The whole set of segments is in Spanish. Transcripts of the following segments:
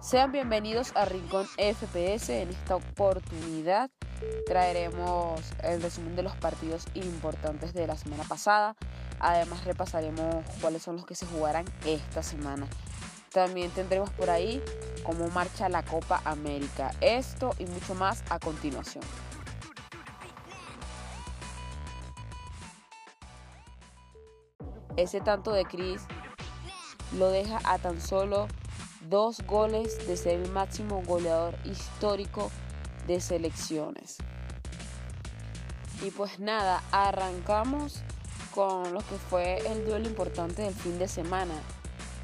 Sean bienvenidos a Rincón FPS. En esta oportunidad traeremos el resumen de los partidos importantes de la semana pasada. Además repasaremos cuáles son los que se jugarán esta semana. También tendremos por ahí cómo marcha la Copa América. Esto y mucho más a continuación. Ese tanto de Chris lo deja a tan solo dos goles de ser el máximo goleador histórico de selecciones. Y pues nada, arrancamos con lo que fue el duelo importante del fin de semana,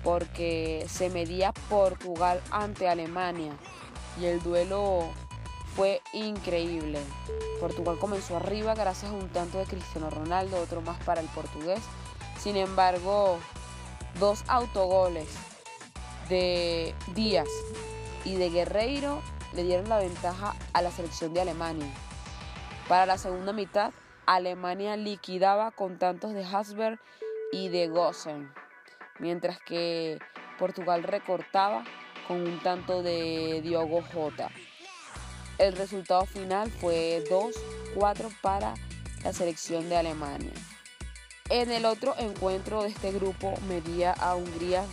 porque se medía Portugal ante Alemania y el duelo fue increíble. Portugal comenzó arriba gracias a un tanto de Cristiano Ronaldo, otro más para el portugués. Sin embargo, dos autogoles de Díaz y de Guerreiro le dieron la ventaja a la selección de Alemania. Para la segunda mitad, Alemania liquidaba con tantos de Hasberg y de Gossen, mientras que Portugal recortaba con un tanto de Diogo Jota. El resultado final fue 2-4 para la selección de Alemania. En el otro encuentro de este grupo medía a Hungría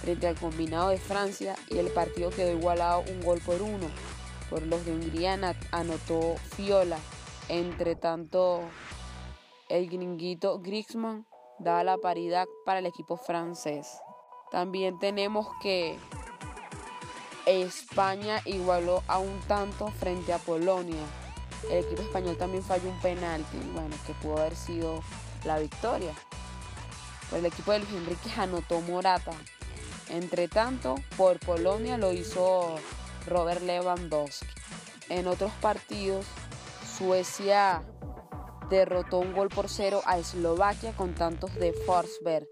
frente al combinado de Francia y el partido quedó igualado un gol por uno. Por los de Hungría anotó Fiola. Entre tanto, el gringuito Griezmann da la paridad para el equipo francés. También tenemos que España igualó a un tanto frente a Polonia. El equipo español también falló un penalti, bueno, que pudo haber sido la victoria. el equipo de Luis Enrique anotó Morata, entre tanto, por Polonia lo hizo Robert Lewandowski. En otros partidos, Suecia derrotó un gol por cero a Eslovaquia con tantos de Forsberg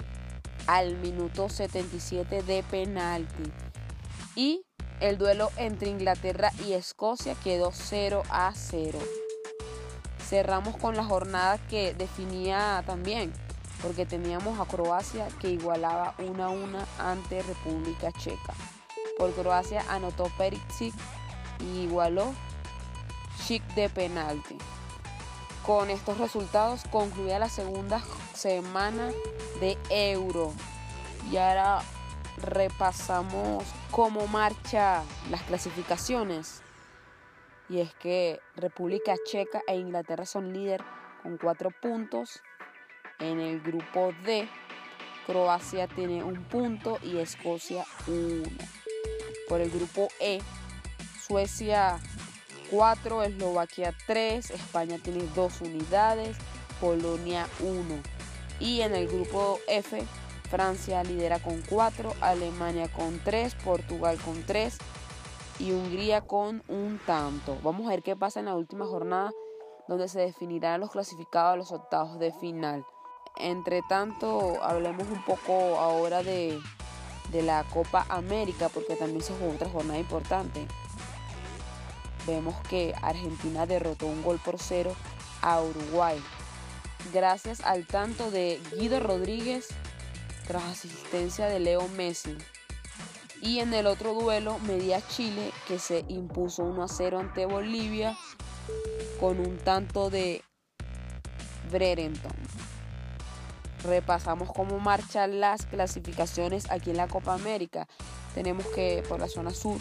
al minuto 77 de penalti. Y el duelo entre Inglaterra y Escocia quedó 0 a 0. Cerramos con la jornada que definía también porque teníamos a Croacia que igualaba 1 a 1 ante República Checa. Por Croacia anotó Perisic y igualó Chic de penalti. Con estos resultados concluía la segunda semana de Euro. Y ahora repasamos cómo marcha las clasificaciones. Y es que República Checa e Inglaterra son líder con cuatro puntos en el grupo D, Croacia tiene un punto y Escocia uno. Por el grupo E, Suecia 4, Eslovaquia 3, España tiene 2 unidades, Polonia 1. Y en el grupo F, Francia lidera con 4, Alemania con 3, Portugal con 3 y Hungría con un tanto. Vamos a ver qué pasa en la última jornada donde se definirán los clasificados a los octavos de final. Entre tanto, hablemos un poco ahora de, la Copa América, porque también se jugó otra jornada importante. Vemos que Argentina derrotó un gol por cero a Uruguay. Gracias al tanto de Guido Rodríguez tras asistencia de Leo Messi. Y en el otro duelo, media Chile, que se impuso 1 a 0 ante Bolivia con un tanto de Brereton repasamos cómo marchan las clasificaciones aquí en la Copa América. Tenemos que por la zona sur,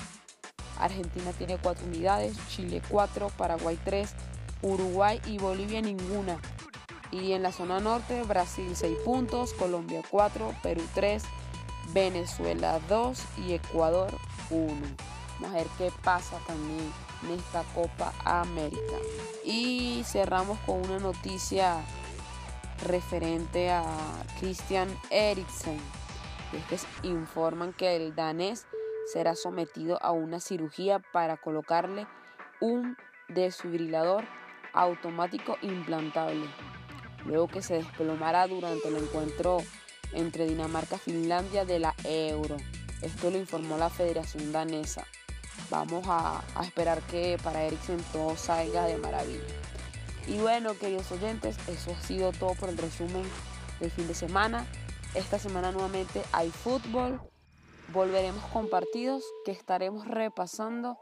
Argentina tiene 4 unidades, Chile 4, Paraguay 3, Uruguay y Bolivia ninguna. Y en la zona norte, Brasil 6 puntos, Colombia 4, Perú 3, Venezuela 2 y Ecuador 1. Vamos a ver qué pasa también en esta Copa América. Y cerramos con una noticia referente a Christian Eriksen. es que informan que el danés será sometido a una cirugía para colocarle un desfibrilador automático implantable, luego que se desplomará durante el encuentro entre Dinamarca y Finlandia de la Euro. Esto lo informó la Federación Danesa. Vamos a, a esperar que para Eriksen todo salga de maravilla. Y bueno, queridos oyentes, eso ha sido todo por el resumen del fin de semana. Esta semana nuevamente hay fútbol volveremos con partidos que estaremos repasando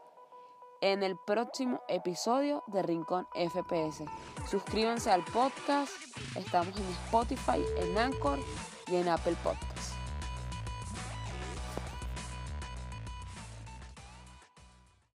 en el próximo episodio de Rincón FPS. Suscríbanse al podcast, estamos en Spotify, en Anchor y en Apple Podcast.